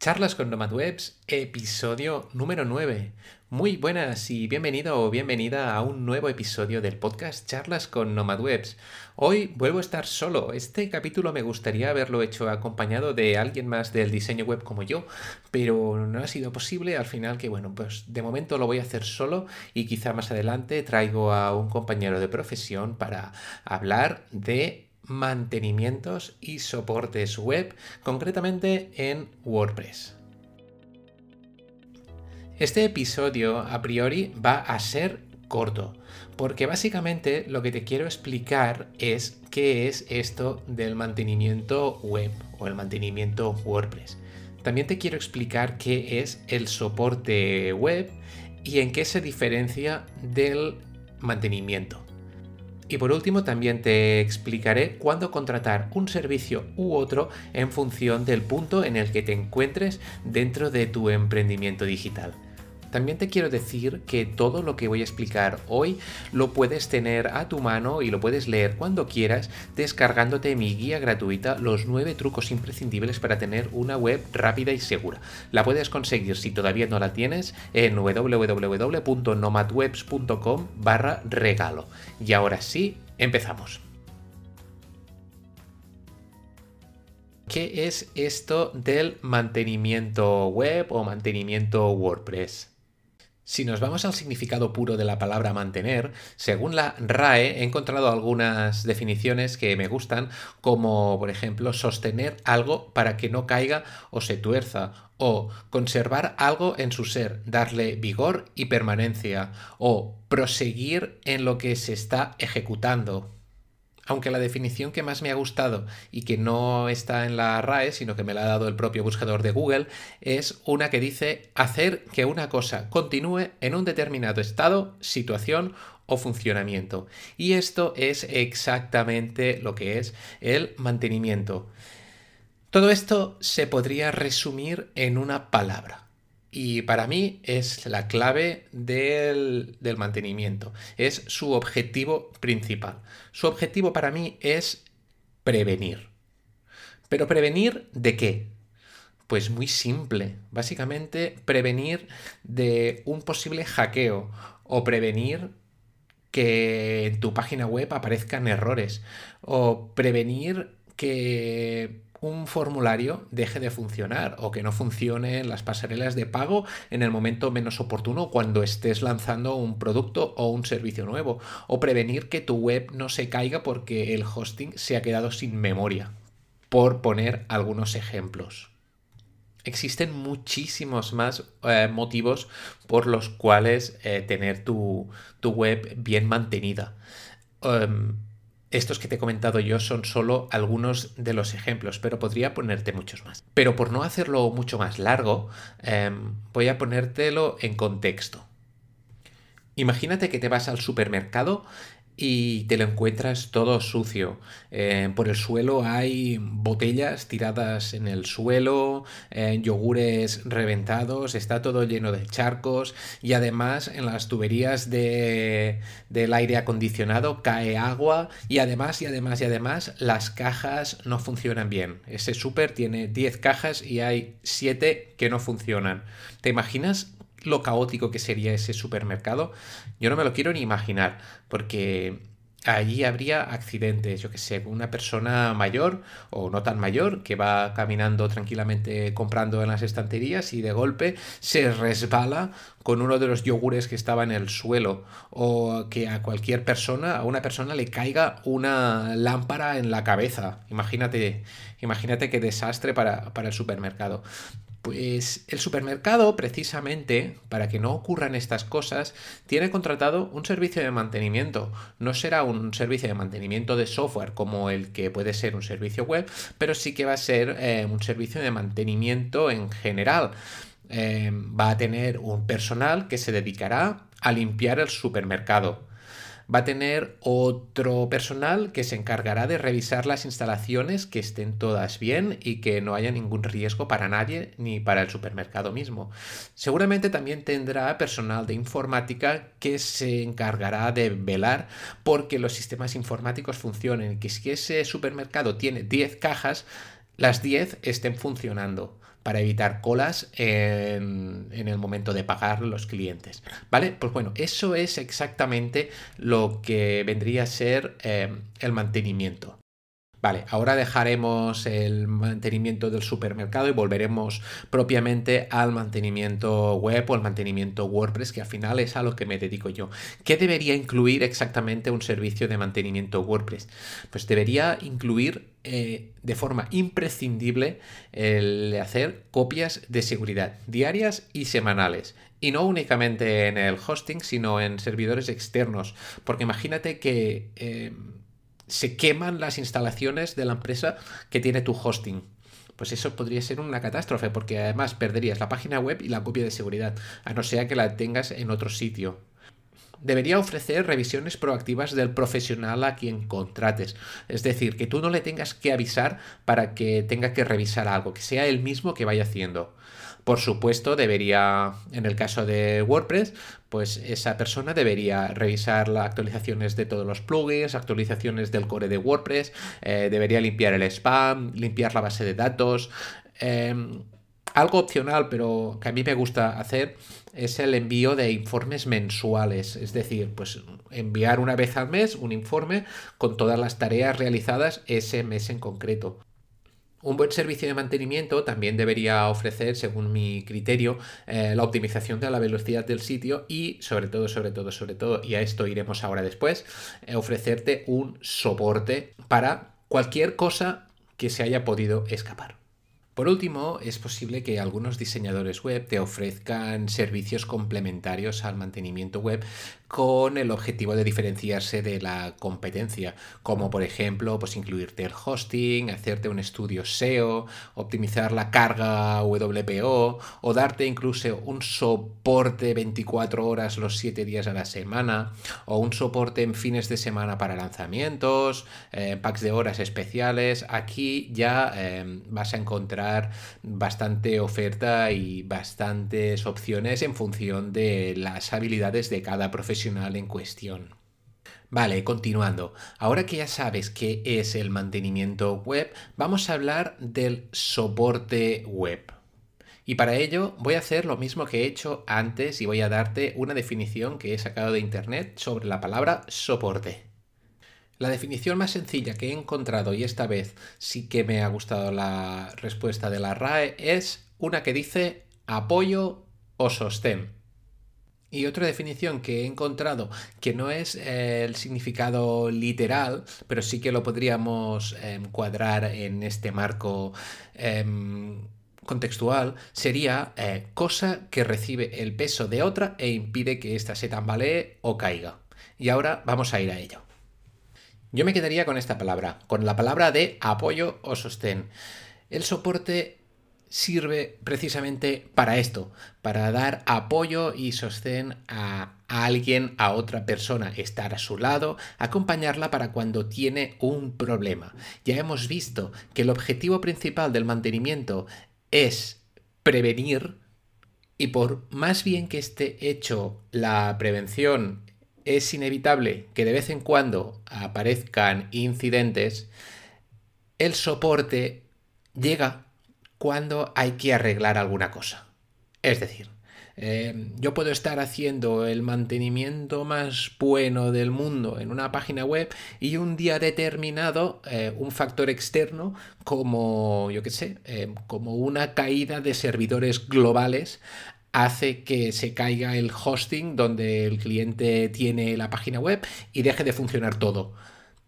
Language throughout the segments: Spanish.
Charlas con Nomad Webs, episodio número 9. Muy buenas y bienvenido o bienvenida a un nuevo episodio del podcast Charlas con Nomad Webs. Hoy vuelvo a estar solo. Este capítulo me gustaría haberlo hecho acompañado de alguien más del diseño web como yo, pero no ha sido posible. Al final que bueno, pues de momento lo voy a hacer solo y quizá más adelante traigo a un compañero de profesión para hablar de mantenimientos y soportes web, concretamente en WordPress. Este episodio a priori va a ser corto, porque básicamente lo que te quiero explicar es qué es esto del mantenimiento web o el mantenimiento WordPress. También te quiero explicar qué es el soporte web y en qué se diferencia del mantenimiento. Y por último también te explicaré cuándo contratar un servicio u otro en función del punto en el que te encuentres dentro de tu emprendimiento digital. También te quiero decir que todo lo que voy a explicar hoy lo puedes tener a tu mano y lo puedes leer cuando quieras descargándote mi guía gratuita Los 9 trucos imprescindibles para tener una web rápida y segura. La puedes conseguir si todavía no la tienes en www.nomadwebs.com barra regalo. Y ahora sí, empezamos. ¿Qué es esto del mantenimiento web o mantenimiento WordPress? Si nos vamos al significado puro de la palabra mantener, según la RAE he encontrado algunas definiciones que me gustan, como por ejemplo sostener algo para que no caiga o se tuerza, o conservar algo en su ser, darle vigor y permanencia, o proseguir en lo que se está ejecutando aunque la definición que más me ha gustado y que no está en la RAE, sino que me la ha dado el propio buscador de Google, es una que dice hacer que una cosa continúe en un determinado estado, situación o funcionamiento. Y esto es exactamente lo que es el mantenimiento. Todo esto se podría resumir en una palabra. Y para mí es la clave del, mantenimiento, es su objetivo principal. Su objetivo para mí es prevenir. ¿Pero prevenir de qué? Pues muy simple, básicamente prevenir de un posible hackeo o prevenir que en tu página web aparezcan errores o prevenir que un formulario deje de funcionar o que no funcione las pasarelas de pago en el momento menos oportuno cuando estés lanzando un producto o un servicio nuevo o prevenir que tu web no se caiga porque el hosting se ha quedado sin memoria, por poner algunos ejemplos. Existen muchísimos más eh, motivos por los cuales eh, tener tu, web bien mantenida. Em, estos que te he comentado yo son solo algunos de los ejemplos, pero podría ponerte muchos más. Pero por no hacerlo mucho más largo, em, voy a ponértelo en contexto. Imagínate que te vas al supermercado y te lo encuentras todo sucio. Eh, por el suelo hay botellas tiradas en el suelo, eh, yogures reventados, está todo lleno de charcos y además en las tuberías de, del aire acondicionado cae agua y además y además y además las cajas no funcionan bien. Ese súper tiene 10 cajas y hay 7 que no funcionan. ¿Te imaginas lo caótico que sería ese supermercado, yo no me lo quiero ni imaginar, porque allí habría accidentes, yo que sé, una persona mayor o no tan mayor que va caminando tranquilamente comprando en las estanterías y de golpe se resbala con uno de los yogures que estaba en el suelo o que a cualquier persona, a una persona le caiga una lámpara en la cabeza. Imagínate, imagínate qué desastre para, para el supermercado. Pues el supermercado, precisamente, para que no ocurran estas cosas, tiene contratado un servicio de mantenimiento. No será un servicio de mantenimiento de software como el que puede ser un servicio web, pero sí que va a ser eh, un servicio de mantenimiento en general. Eh, va a tener un personal que se dedicará a limpiar el supermercado va a tener otro personal que se encargará de revisar las instalaciones que estén todas bien y que no haya ningún riesgo para nadie ni para el supermercado mismo. Seguramente también tendrá personal de informática que se encargará de velar porque los sistemas informáticos funcionen, que si ese supermercado tiene 10 cajas, las 10 estén funcionando para evitar colas en, el momento de pagar los clientes. ¿Vale? Pues bueno, eso es exactamente lo que vendría a ser eh, el mantenimiento. Vale, ahora dejaremos el mantenimiento del supermercado y volveremos propiamente al mantenimiento web o al mantenimiento WordPress, que al final es a lo que me dedico yo. ¿Qué debería incluir exactamente un servicio de mantenimiento WordPress? Pues debería incluir eh, de forma imprescindible el hacer copias de seguridad diarias y semanales. Y no únicamente en el hosting, sino en servidores externos. Porque imagínate que... Eh, se queman las instalaciones de la empresa que tiene tu hosting. Pues eso podría ser una catástrofe, porque además perderías la página web y la copia de seguridad, a no ser que la tengas en otro sitio. Debería ofrecer revisiones proactivas del profesional a quien contrates. Es decir, que tú no le tengas que avisar para que tenga que revisar algo, que sea él mismo que vaya haciendo. Por supuesto, debería, en el caso de WordPress, pues esa persona debería revisar las actualizaciones de todos los plugins, actualizaciones del core de WordPress, eh, debería limpiar el spam, limpiar la base de datos. Em, algo opcional, pero que a mí me gusta hacer, es el envío de informes mensuales, es decir, pues enviar una vez al mes un informe con todas las tareas realizadas ese mes en concreto. Un buen servicio de mantenimiento también debería ofrecer, según mi criterio, eh, la optimización de la velocidad del sitio y, sobre todo, sobre todo, sobre todo, y a esto iremos ahora después, eh, ofrecerte un soporte para cualquier cosa que se haya podido escapar. Por último, es posible que algunos diseñadores web te ofrezcan servicios complementarios al mantenimiento web con el objetivo de diferenciarse de la competencia, como por ejemplo pues incluirte el hosting, hacerte un estudio SEO, optimizar la carga WPO o darte incluso un soporte 24 horas los 7 días a la semana o un soporte en fines de semana para lanzamientos, eh, packs de horas especiales. Aquí ya eh, vas a encontrar bastante oferta y bastantes opciones en función de las habilidades de cada profesional en cuestión. Vale, continuando. Ahora que ya sabes qué es el mantenimiento web, vamos a hablar del soporte web. Y para ello voy a hacer lo mismo que he hecho antes y voy a darte una definición que he sacado de internet sobre la palabra soporte. La definición más sencilla que he encontrado, y esta vez sí que me ha gustado la respuesta de la RAE, es una que dice apoyo o sostén. Y otra definición que he encontrado, que no es eh, el significado literal, pero sí que lo podríamos em, en este marco em, contextual, sería eh, cosa que recibe el peso de otra e impide que ésta se tambalee o caiga. Y ahora vamos a ir a ello. Yo me quedaría con esta palabra, con la palabra de apoyo o sostén. El soporte sirve precisamente para esto, para dar apoyo y sostén a, alguien, a otra persona, estar a su lado, acompañarla para cuando tiene un problema. Ya hemos visto que el objetivo principal del mantenimiento es prevenir y por más bien que esté hecho la prevención, es inevitable que de vez en cuando aparezcan incidentes, el soporte llega cuando hay que arreglar alguna cosa. Es decir, eh, yo puedo estar haciendo el mantenimiento más bueno del mundo en una página web y un día determinado eh, un factor externo como, yo qué sé, eh, como una caída de servidores globales hace que se caiga el hosting donde el cliente tiene la página web y deje de funcionar todo.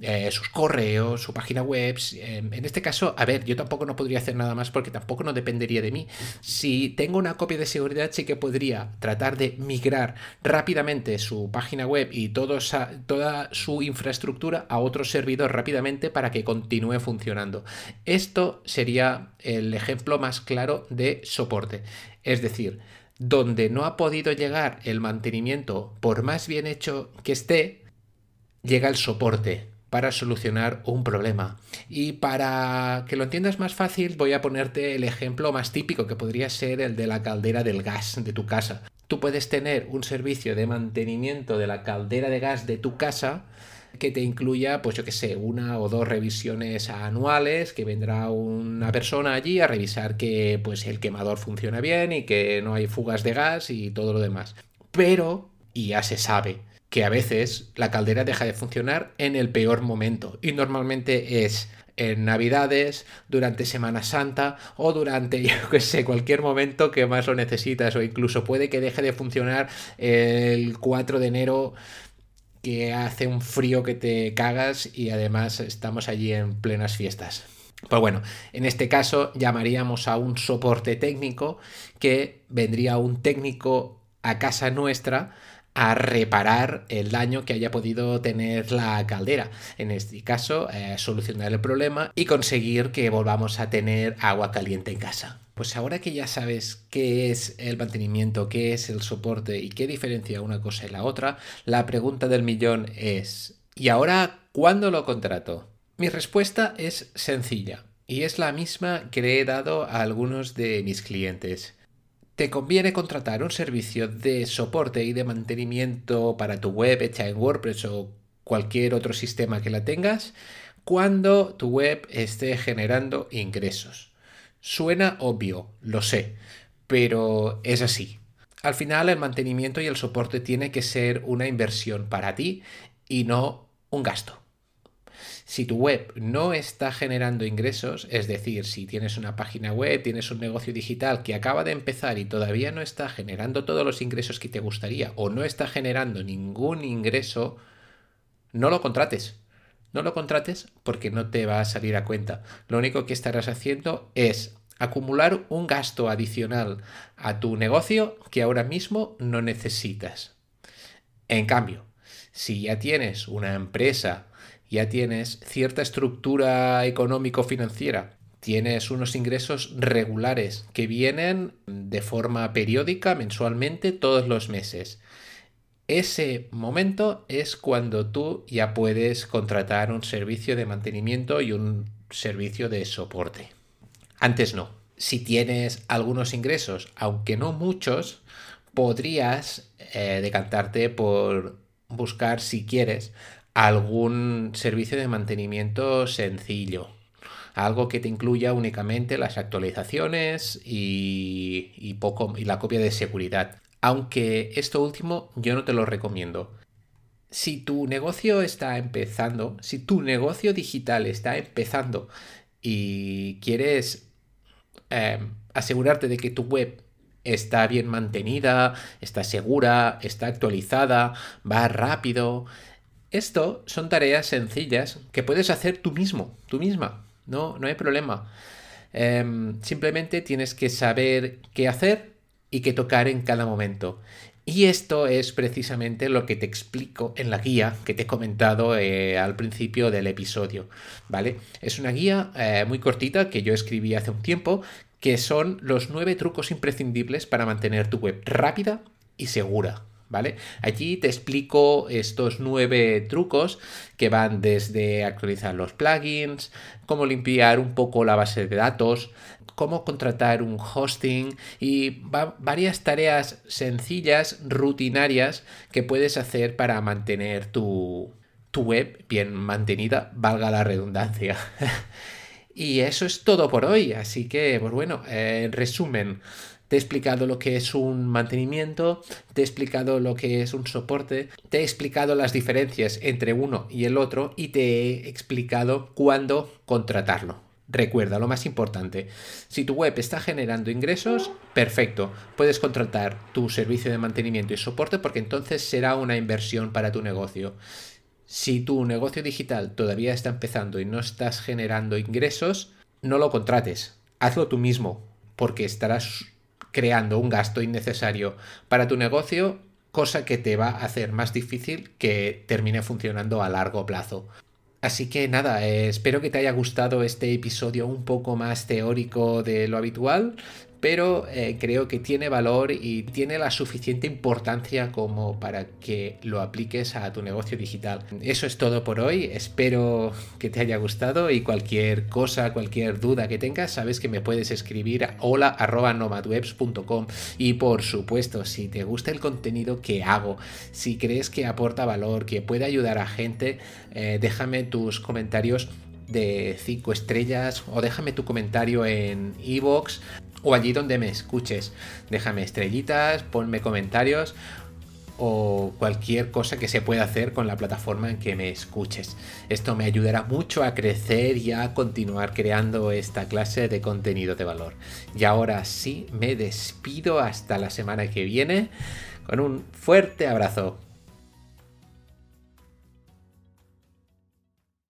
Eh, sus correos, su página web. Em, en este caso, a ver, yo tampoco no podría hacer nada más porque tampoco no dependería de mí. Si tengo una copia de seguridad, sí que podría tratar de migrar rápidamente su página web y toda su infraestructura a otro servidor rápidamente para que continúe funcionando. Esto sería el ejemplo más claro de soporte. Es decir, donde no ha podido llegar el mantenimiento, por más bien hecho que esté, llega el soporte para solucionar un problema. Y para que lo entiendas más fácil, voy a ponerte el ejemplo más típico, que podría ser el de la caldera del gas de tu casa. Tú puedes tener un servicio de mantenimiento de la caldera de gas de tu casa que te incluya, pues yo que sé, una o dos revisiones anuales, que vendrá una persona allí a revisar que pues el quemador funciona bien y que no hay fugas de gas y todo lo demás. Pero, y ya se sabe, que a veces la caldera deja de funcionar en el peor momento y normalmente es en Navidades, durante Semana Santa o durante, yo que sé, cualquier momento que más lo necesitas o incluso puede que deje de funcionar el 4 de enero que hace un frío que te cagas y además estamos allí en plenas fiestas. Pues bueno, en este caso llamaríamos a un soporte técnico que vendría un técnico a casa nuestra a reparar el daño que haya podido tener la caldera. En este caso, eh, solucionar el problema y conseguir que volvamos a tener agua caliente en casa. Pues ahora que ya sabes qué es el mantenimiento, qué es el soporte y qué diferencia una cosa y la otra, la pregunta del millón es ¿y ahora cuándo lo contrato? Mi respuesta es sencilla y es la misma que le he dado a algunos de mis clientes te conviene contratar un servicio de soporte y de mantenimiento para tu web hecha en WordPress o cualquier otro sistema que la tengas cuando tu web esté generando ingresos. Suena obvio, lo sé, pero es así. Al final el mantenimiento y el soporte tiene que ser una inversión para ti y no un gasto. Si tu web no está generando ingresos, es decir, si tienes una página web, tienes un negocio digital que acaba de empezar y todavía no está generando todos los ingresos que te gustaría o no está generando ningún ingreso, no lo contrates. No lo contrates porque no te va a salir a cuenta. Lo único que estarás haciendo es acumular un gasto adicional a tu negocio que ahora mismo no necesitas. En cambio, si ya tienes una empresa ya tienes cierta estructura económico-financiera, tienes unos ingresos regulares que vienen de forma periódica, mensualmente, todos los meses. Ese momento es cuando tú ya puedes contratar un servicio de mantenimiento y un servicio de soporte. Antes no. Si tienes algunos ingresos, aunque no muchos, podrías eh, decantarte por buscar, si quieres, algún servicio de mantenimiento sencillo. Algo que te incluya únicamente las actualizaciones y, la copia de seguridad. Aunque esto último yo no te lo recomiendo. Si tu negocio está empezando, si tu negocio digital está empezando y quieres em, asegurarte de que tu web está bien mantenida, está segura, está actualizada, va rápido, esto son tareas sencillas que puedes hacer tú mismo, tú misma. No, no hay problema. Em, simplemente tienes que saber qué hacer y qué tocar en cada momento. Y esto es precisamente lo que te explico en la guía que te he comentado eh, al principio del episodio. ¿Vale? Es una guía eh, muy cortita que yo escribí hace un tiempo, que son los nueve trucos imprescindibles para mantener tu web rápida y segura. ¿Vale? Allí te explico estos nueve trucos que van desde actualizar los plugins, cómo limpiar un poco la base de datos, cómo contratar un hosting y varias tareas sencillas, rutinarias que puedes hacer para mantener tu, web bien mantenida, valga la redundancia. y eso es todo por hoy, así que, pues bueno, en resumen, te he explicado lo que es un mantenimiento, te he explicado lo que es un soporte, te he explicado las diferencias entre uno y el otro y te he explicado cuándo contratarlo. Recuerda, lo más importante, si tu web está generando ingresos, perfecto, puedes contratar tu servicio de mantenimiento y soporte porque entonces será una inversión para tu negocio. Si tu negocio digital todavía está empezando y no estás generando ingresos, no lo contrates, hazlo tú mismo, porque estarás creando un gasto innecesario para tu negocio, cosa que te va a hacer más difícil que termine funcionando a largo plazo. Así que nada, eh, espero que te haya gustado este episodio un poco más teórico de lo habitual, pero eh, creo que tiene valor y tiene la suficiente importancia como para que lo apliques a tu negocio digital. Eso es todo por hoy, espero que te haya gustado y cualquier cosa, cualquier duda que tengas, sabes que me puedes escribir a hola.nomadwebs.com y por supuesto, si te gusta el contenido que hago, si crees que aporta valor, que puede ayudar a gente, eh, déjame tus comentarios de 5 estrellas o déjame tu comentario en iVoox o allí donde me escuches. Déjame estrellitas, ponme comentarios o cualquier cosa que se pueda hacer con la plataforma en que me escuches. Esto me ayudará mucho a crecer y a continuar creando esta clase de contenido de valor. Y ahora sí, me despido hasta la semana que viene con un fuerte abrazo.